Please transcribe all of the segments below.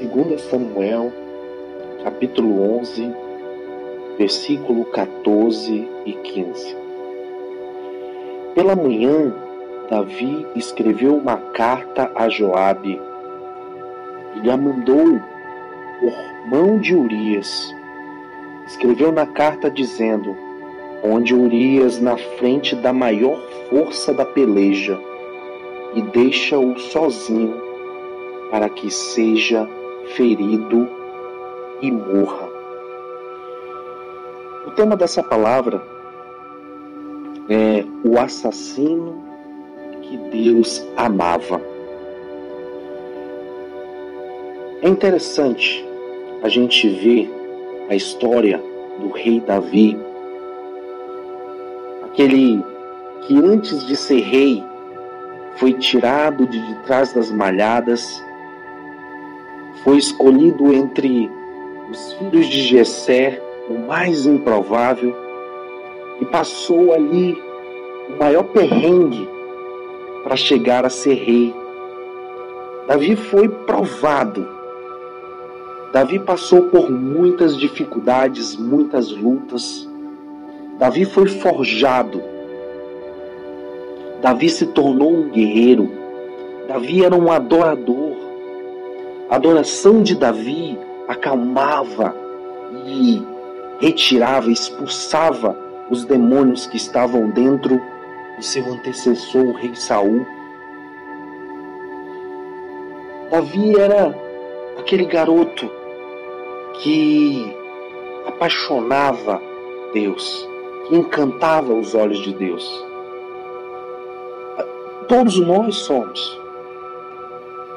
2 Samuel, capítulo 11, versículo 14 e 15. Pela manhã, Davi escreveu uma carta a Joabe e a mandou por mão de Urias. Escreveu na carta dizendo: Onde Urias na frente da maior força da peleja e deixa-o sozinho para que seja ferido e morra. O tema dessa palavra é o assassino que Deus amava. É interessante a gente ver a história do rei Davi, aquele que antes de ser rei foi tirado de trás das malhadas, foi escolhido entre os filhos de Jessé, o mais improvável, e passou ali o maior perrengue para chegar a ser rei. Davi foi provado. Davi passou por muitas dificuldades, muitas lutas. Davi foi forjado. Davi se tornou um guerreiro. Davi era um adorador. A adoração de Davi acalmava e retirava, expulsava os demônios que estavam dentro do seu antecessor, o rei Saul. Davi era aquele garoto que apaixonava Deus, que encantava os olhos de Deus. Todos nós somos.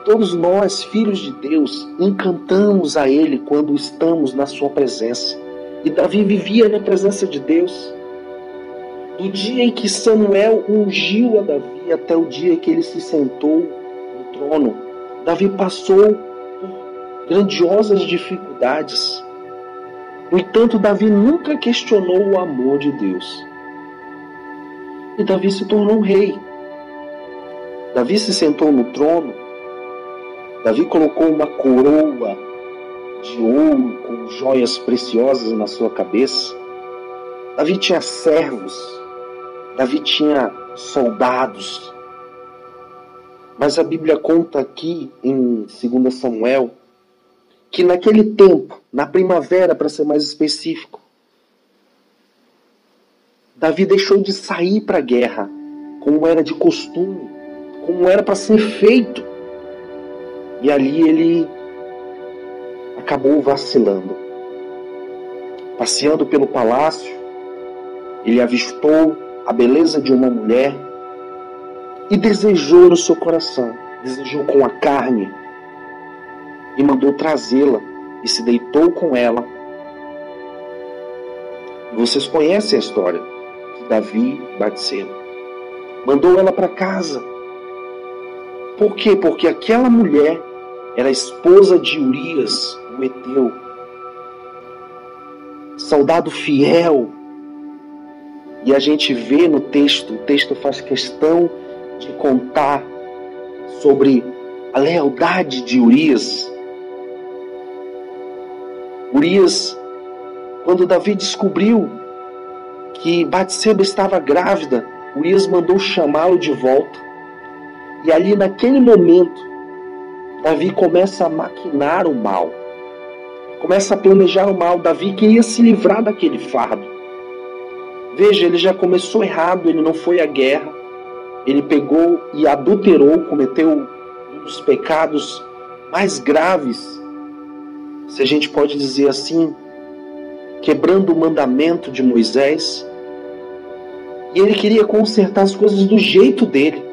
Todos nós, filhos de Deus, encantamos a Ele quando estamos na Sua presença. E Davi vivia na presença de Deus. Do dia em que Samuel ungiu a Davi até o dia que ele se sentou no trono, Davi passou por grandiosas dificuldades. No entanto, Davi nunca questionou o amor de Deus. E Davi se tornou um rei. Davi se sentou no trono. Davi colocou uma coroa de ouro com joias preciosas na sua cabeça. Davi tinha servos Davi tinha soldados. Mas a Bíblia conta aqui em 2 Samuel que naquele tempo, na primavera, para ser mais específico, Davi deixou de sair para a guerra, como era de costume, como era para ser feito. E ali ele acabou vacilando. Passeando pelo palácio, ele avistou a beleza de uma mulher e desejou no seu coração, desejou com a carne e mandou trazê-la e se deitou com ela. Vocês conhecem a história de Davi Batseba. Mandou ela para casa. Por quê? Porque aquela mulher era esposa de Urias, o Eteu. Soldado fiel, e a gente vê no texto, o texto faz questão de contar sobre a lealdade de Urias. Urias, quando Davi descobriu que Batseba estava grávida, Urias mandou chamá-lo de volta. E ali naquele momento, Davi começa a maquinar o mal. Começa a planejar o mal. Davi queria se livrar daquele fardo. Veja, ele já começou errado, ele não foi à guerra. Ele pegou e adulterou, cometeu um dos pecados mais graves, se a gente pode dizer assim, quebrando o mandamento de Moisés. E ele queria consertar as coisas do jeito dele.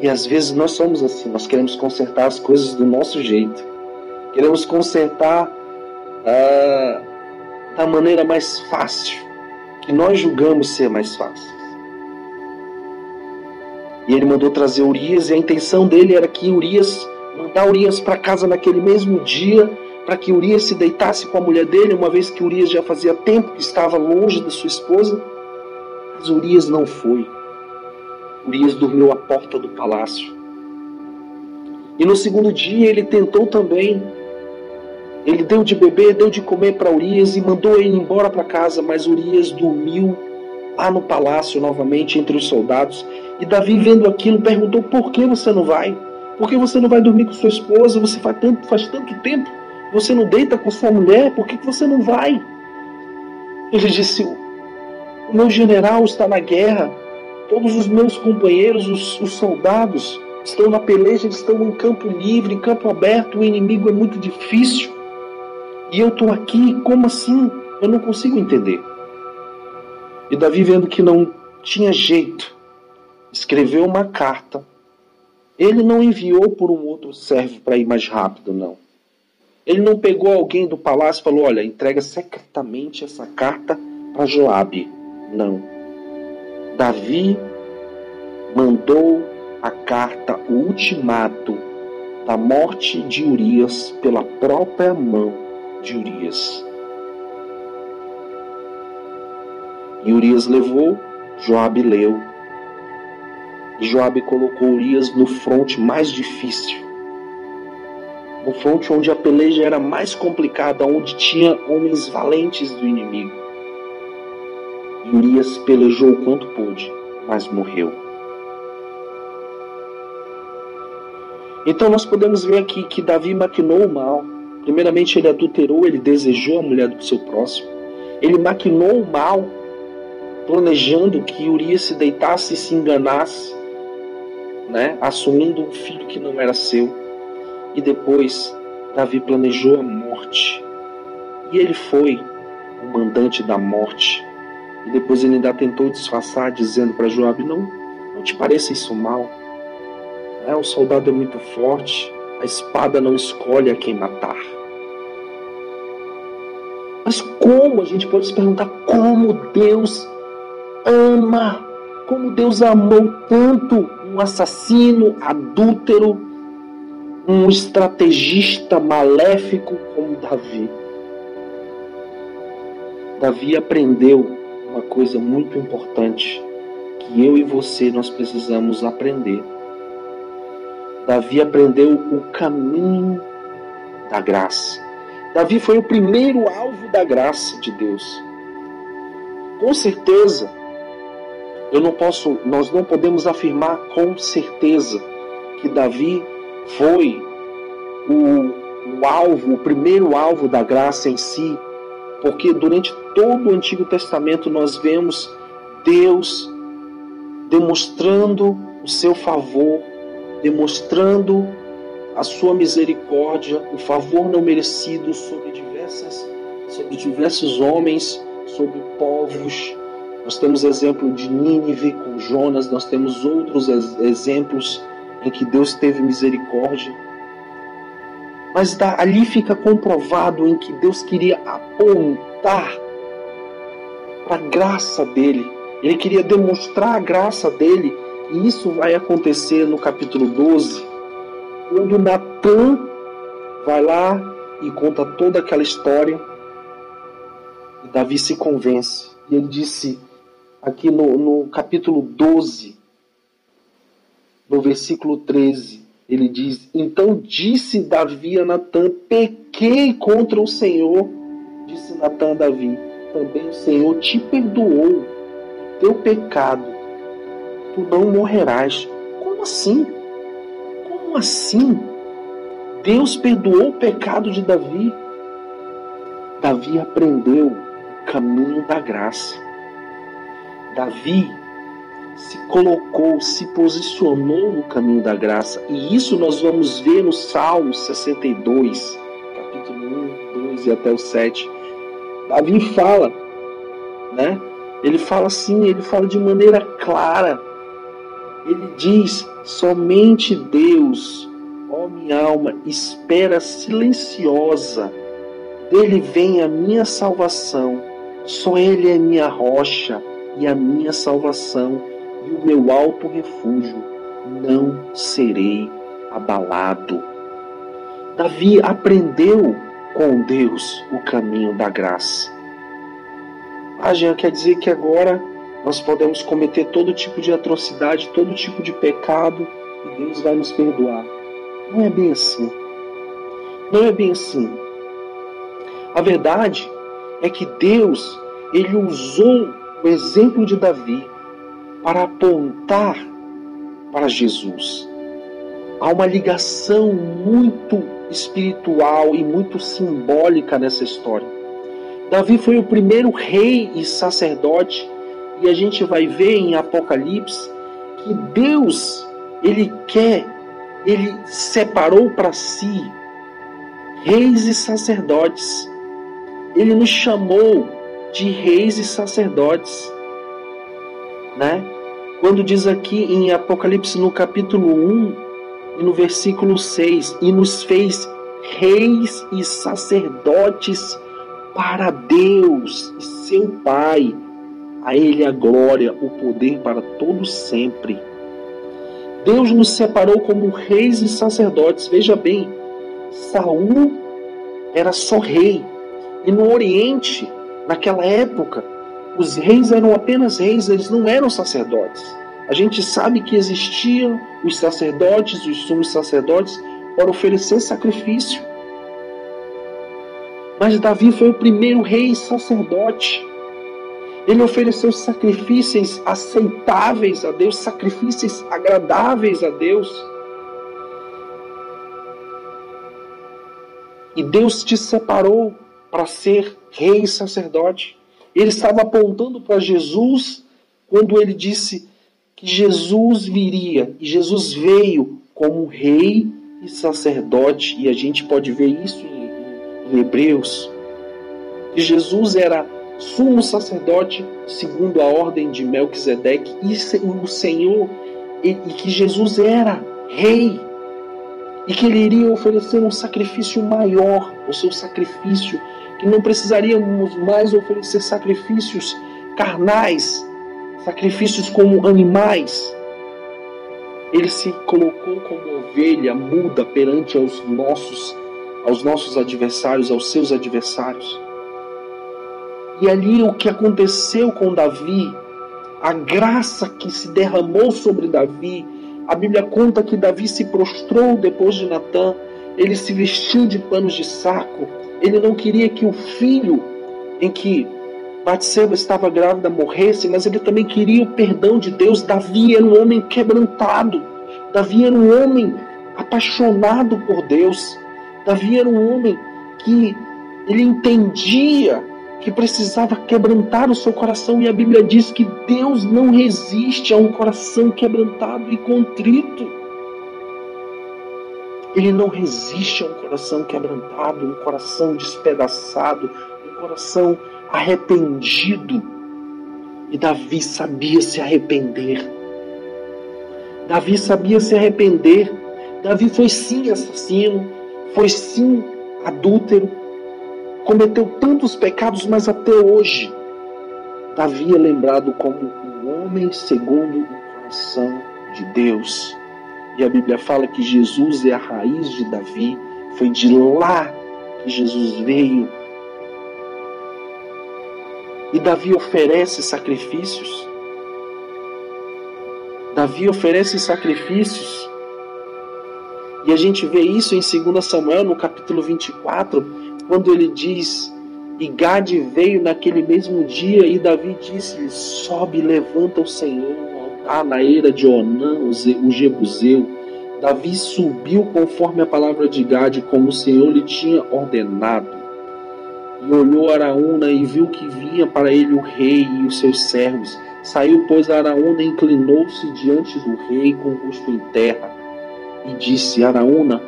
E às vezes nós somos assim, nós queremos consertar as coisas do nosso jeito. Queremos consertar ah, da maneira mais fácil que nós julgamos ser mais fáceis. E ele mandou trazer Urias, e a intenção dele era que Urias, mandar Urias para casa naquele mesmo dia, para que Urias se deitasse com a mulher dele, uma vez que Urias já fazia tempo que estava longe da sua esposa. Mas Urias não foi. Urias dormiu à porta do palácio. E no segundo dia ele tentou também. Ele deu de beber, deu de comer para Urias e mandou ele embora para casa, mas Urias dormiu lá no palácio novamente entre os soldados. E Davi, vendo aquilo, perguntou: Por que você não vai? Por que você não vai dormir com sua esposa? Você faz tanto, faz tanto tempo. Você não deita com sua mulher? Por que você não vai? Ele disse: O meu general está na guerra. Todos os meus companheiros, os, os soldados, estão na peleja, eles estão em campo livre, em campo aberto. O inimigo é muito difícil. E eu estou aqui, como assim? Eu não consigo entender. E Davi, vendo que não tinha jeito, escreveu uma carta. Ele não enviou por um outro servo para ir mais rápido, não. Ele não pegou alguém do palácio e falou: Olha, entrega secretamente essa carta para Joabe. Não. Davi mandou a carta, o ultimato da morte de Urias pela própria mão de Urias. E Urias levou, Joabe leu. E Joabe colocou Urias no fronte mais difícil. No fronte onde a peleja era mais complicada, onde tinha homens valentes do inimigo. Urias pelejou o quanto pôde, mas morreu. Então nós podemos ver aqui que Davi maquinou o mal. Primeiramente ele adulterou, ele desejou a mulher do seu próximo. Ele maquinou o mal planejando que Urias se deitasse e se enganasse, né, assumindo um filho que não era seu. E depois Davi planejou a morte. E ele foi o mandante da morte. E depois ele ainda tentou disfarçar, dizendo para Joabe: Não, não te pareça isso mal. É, o soldado é muito forte, a espada não escolhe a quem matar. Mas como a gente pode se perguntar como Deus ama, como Deus amou tanto um assassino, adúltero, um estrategista maléfico como Davi. Davi aprendeu uma coisa muito importante que eu e você nós precisamos aprender. Davi aprendeu o caminho da graça. Davi foi o primeiro alvo da graça de Deus. Com certeza, eu não posso, nós não podemos afirmar com certeza que Davi foi o, o alvo, o primeiro alvo da graça em si, porque durante todo o Antigo Testamento nós vemos Deus demonstrando o seu favor, demonstrando a sua misericórdia, o favor não merecido sobre diversas sobre diversos homens, sobre povos, nós temos exemplo de Nínive com Jonas, nós temos outros exemplos em que Deus teve misericórdia. Mas ali fica comprovado em que Deus queria apontar para a graça dele. Ele queria demonstrar a graça dele. E isso vai acontecer no capítulo 12, quando Natan vai lá e conta toda aquela história. E Davi se convence. E ele disse: aqui no, no capítulo 12, no versículo 13, ele diz: Então disse Davi a Natã: Pequei contra o Senhor. Disse Natã a Davi: Também o Senhor te perdoou teu pecado. Tu não morrerás. Como assim? Como assim? Deus perdoou o pecado de Davi. Davi aprendeu o caminho da graça. Davi se colocou, se posicionou no caminho da graça. E isso nós vamos ver no Salmo 62, capítulo 1, 2 e até o 7. Davi fala, né? Ele fala assim, ele fala de maneira clara. Ele diz: somente Deus, ó minha alma, espera silenciosa. Dele vem a minha salvação. Só Ele é minha rocha e a minha salvação e o meu alto refúgio, não serei abalado. Davi aprendeu com Deus o caminho da graça. Ah, Jean, quer dizer que agora nós podemos cometer todo tipo de atrocidade, todo tipo de pecado e Deus vai nos perdoar. Não é bem assim. Não é bem assim. A verdade é que Deus, ele usou o exemplo de Davi para apontar para Jesus. Há uma ligação muito espiritual e muito simbólica nessa história. Davi foi o primeiro rei e sacerdote, e a gente vai ver em Apocalipse que Deus, ele quer, ele separou para si reis e sacerdotes. Ele nos chamou de reis e sacerdotes, né? Quando diz aqui em Apocalipse no capítulo 1 e no versículo 6, e nos fez reis e sacerdotes para Deus e seu Pai. A Ele a glória, o poder para todos sempre. Deus nos separou como reis e sacerdotes. Veja bem, Saul era só rei. E no Oriente, naquela época, os reis eram apenas reis, eles não eram sacerdotes. A gente sabe que existiam os sacerdotes, os sumos sacerdotes, para oferecer sacrifício. Mas Davi foi o primeiro rei sacerdote. Ele ofereceu sacrifícios aceitáveis a Deus, sacrifícios agradáveis a Deus. E Deus te separou para ser rei sacerdote. Ele estava apontando para Jesus quando ele disse que Jesus viria. E Jesus veio como rei e sacerdote. E a gente pode ver isso em, em Hebreus. Que Jesus era sumo sacerdote segundo a ordem de Melquisedeque e o Senhor e, e que Jesus era rei e que ele iria oferecer um sacrifício maior, o seu sacrifício que não precisaríamos mais oferecer sacrifícios carnais, sacrifícios como animais. Ele se colocou como ovelha muda perante aos nossos, aos nossos adversários, aos seus adversários. E ali o que aconteceu com Davi, a graça que se derramou sobre Davi, a Bíblia conta que Davi se prostrou depois de Natã, ele se vestiu de panos de saco, ele não queria que o filho em que Batseba estava grávida morresse, mas ele também queria o perdão de Deus. Davi era um homem quebrantado. Davi era um homem apaixonado por Deus. Davi era um homem que ele entendia que precisava quebrantar o seu coração e a Bíblia diz que Deus não resiste a um coração quebrantado e contrito. Ele não resiste a um coração quebrantado, um coração despedaçado, um coração arrependido. E Davi sabia se arrepender. Davi sabia se arrepender. Davi foi sim assassino, foi sim adúltero, cometeu tantos pecados, mas até hoje Davi é lembrado como um homem segundo o coração de Deus. E a Bíblia fala que Jesus é a raiz de Davi, foi de lá que Jesus veio. E Davi oferece sacrifícios. Davi oferece sacrifícios. E a gente vê isso em 2 Samuel, no capítulo 24, quando ele diz: E Gade veio naquele mesmo dia, e Davi disse: Sobe, levanta o Senhor a na era de Onã, o Jebuseu. Davi subiu conforme a palavra de Gade, como o Senhor lhe tinha ordenado. E olhou Araúna e viu que vinha para ele o rei e os seus servos. Saiu, pois, Araúna inclinou-se diante do rei com o rosto em terra. E disse: Araúna,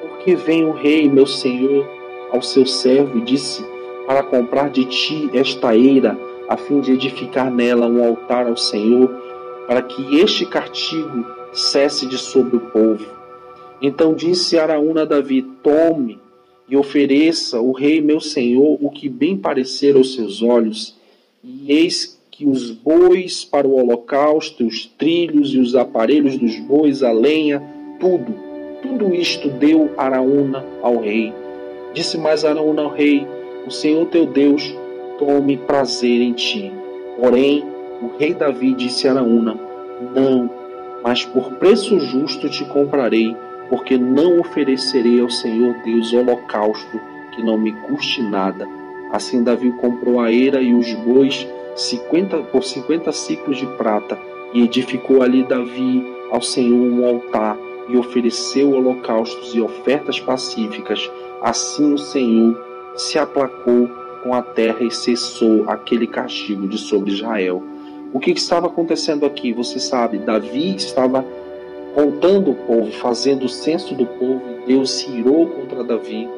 por que vem o rei, meu senhor, ao seu servo? E disse: Para comprar de ti esta eira, a fim de edificar nela um altar ao Senhor para que este castigo cesse de sobre o povo. Então disse Araúna a Davi: Tome e ofereça o rei meu senhor o que bem parecer aos seus olhos. E eis que os bois para o holocausto, os trilhos e os aparelhos dos bois, a lenha, tudo, tudo isto deu Araúna ao rei. Disse mais Araúna ao rei: O Senhor teu Deus tome prazer em ti. Porém, o rei Davi disse a Araúna: Não, mas por preço justo te comprarei porque não oferecerei ao Senhor Deus holocausto que não me custe nada. Assim Davi comprou a eira e os bois 50, por 50 ciclos de prata e edificou ali Davi ao Senhor um altar e ofereceu holocaustos e ofertas pacíficas. Assim o Senhor se aplacou com a terra e cessou aquele castigo de sobre Israel. O que estava acontecendo aqui? Você sabe, Davi estava contando o povo, fazendo o censo do povo, Deus se irou contra Davi.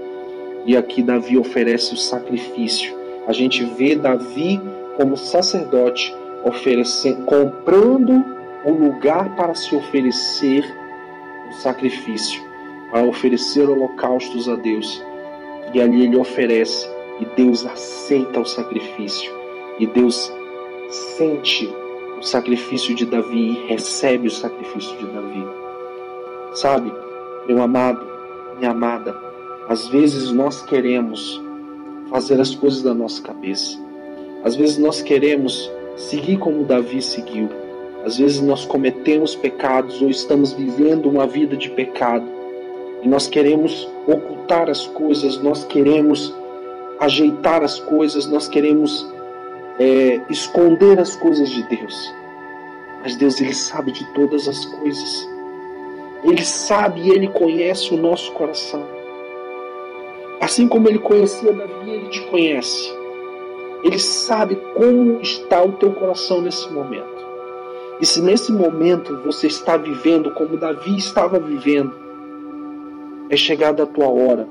E aqui Davi oferece o sacrifício. A gente vê Davi como sacerdote oferecendo, comprando o lugar para se oferecer o sacrifício, para oferecer holocaustos a Deus. E ali ele oferece, e Deus aceita o sacrifício, e Deus sente o sacrifício de Davi e recebe o sacrifício de Davi. Sabe, meu amado, minha amada, às vezes nós queremos fazer as coisas da nossa cabeça. Às vezes nós queremos seguir como Davi seguiu. Às vezes nós cometemos pecados ou estamos vivendo uma vida de pecado. E nós queremos ocultar as coisas, nós queremos ajeitar as coisas, nós queremos é, esconder as coisas de Deus. Mas Deus, Ele sabe de todas as coisas. Ele sabe e Ele conhece o nosso coração. Assim como Ele conhecia Davi, Ele te conhece. Ele sabe como está o teu coração nesse momento. E se nesse momento você está vivendo como Davi estava vivendo, é chegada a tua hora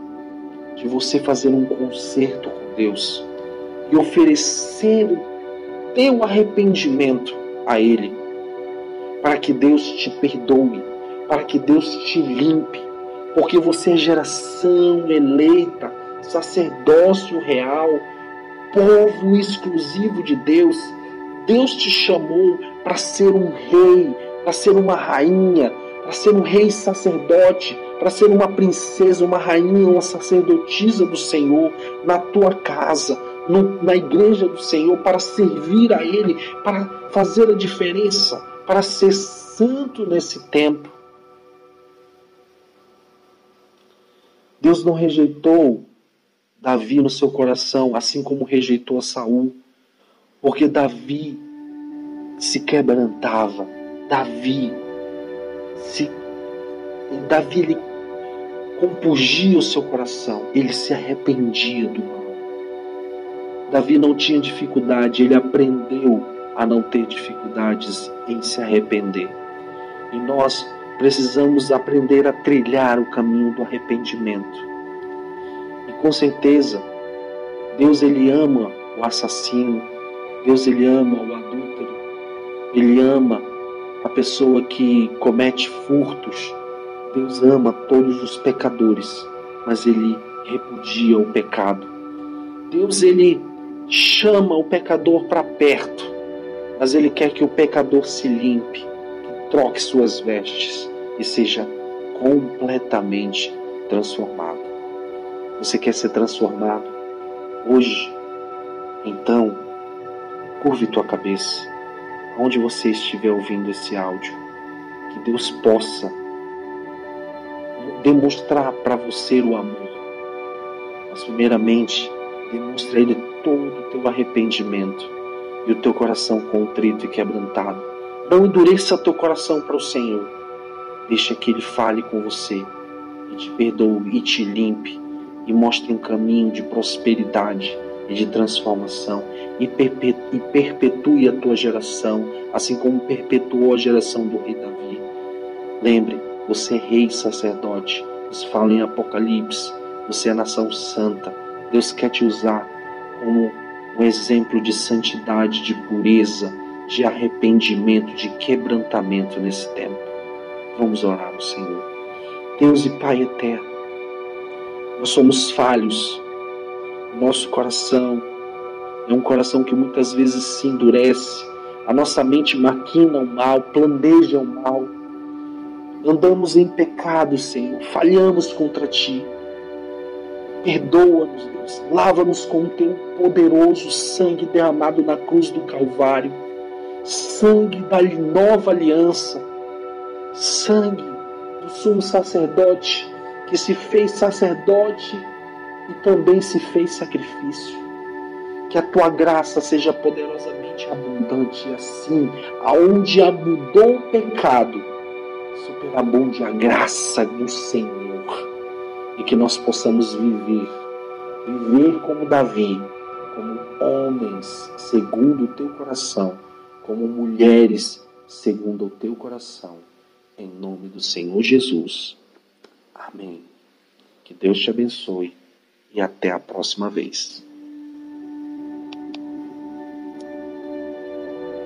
de você fazer um concerto com Deus e oferecer o teu arrependimento a Ele, para que Deus te perdoe, para que Deus te limpe, porque você é geração eleita, sacerdócio real, povo exclusivo de Deus. Deus te chamou para ser um rei, para ser uma rainha, para ser um rei sacerdote, para ser uma princesa, uma rainha, uma sacerdotisa do Senhor na tua casa, no, na igreja do Senhor, para servir a Ele, para fazer a diferença, para ser santo nesse tempo. Deus não rejeitou Davi no seu coração, assim como rejeitou Saul, porque Davi se quebrantava, Davi se Davi ele compungia o seu coração, ele se arrependia do mal. Davi não tinha dificuldade, ele aprendeu a não ter dificuldades em se arrepender. E nós precisamos aprender a trilhar o caminho do arrependimento com certeza, Deus ele ama o assassino, Deus ele ama o adúltero, ele ama a pessoa que comete furtos. Deus ama todos os pecadores, mas ele repudia o pecado. Deus ele chama o pecador para perto, mas ele quer que o pecador se limpe, que troque suas vestes e seja completamente transformado. Você quer ser transformado hoje? Então, curve tua cabeça, onde você estiver ouvindo esse áudio, que Deus possa demonstrar para você o amor. Mas, primeiramente, demonstre a Ele todo o teu arrependimento e o teu coração contrito e quebrantado. Não endureça teu coração para o Senhor. Deixa que Ele fale com você e te perdoe e te limpe e mostre um caminho de prosperidade e de transformação e perpetue a tua geração, assim como perpetuou a geração do rei Davi. Lembre, você é rei sacerdote. Isso fala em Apocalipse. Você é nação santa. Deus quer te usar como um exemplo de santidade, de pureza, de arrependimento, de quebrantamento nesse tempo. Vamos orar ao Senhor. Deus e Pai eterno, nós somos falhos. Nosso coração é um coração que muitas vezes se endurece. A nossa mente maquina o mal, planeja o mal. Andamos em pecado, Senhor. Falhamos contra Ti. Perdoa-nos, Deus. Lava-nos com o Teu poderoso sangue derramado na cruz do Calvário. Sangue da nova aliança. Sangue do sumo sacerdote que se fez sacerdote e também se fez sacrifício. Que a tua graça seja poderosamente abundante, assim, aonde abundou o pecado, superabunde a graça do Senhor. E que nós possamos viver, viver como Davi, como homens segundo o teu coração, como mulheres segundo o teu coração. Em nome do Senhor Jesus. Amém. Que Deus te abençoe e até a próxima vez.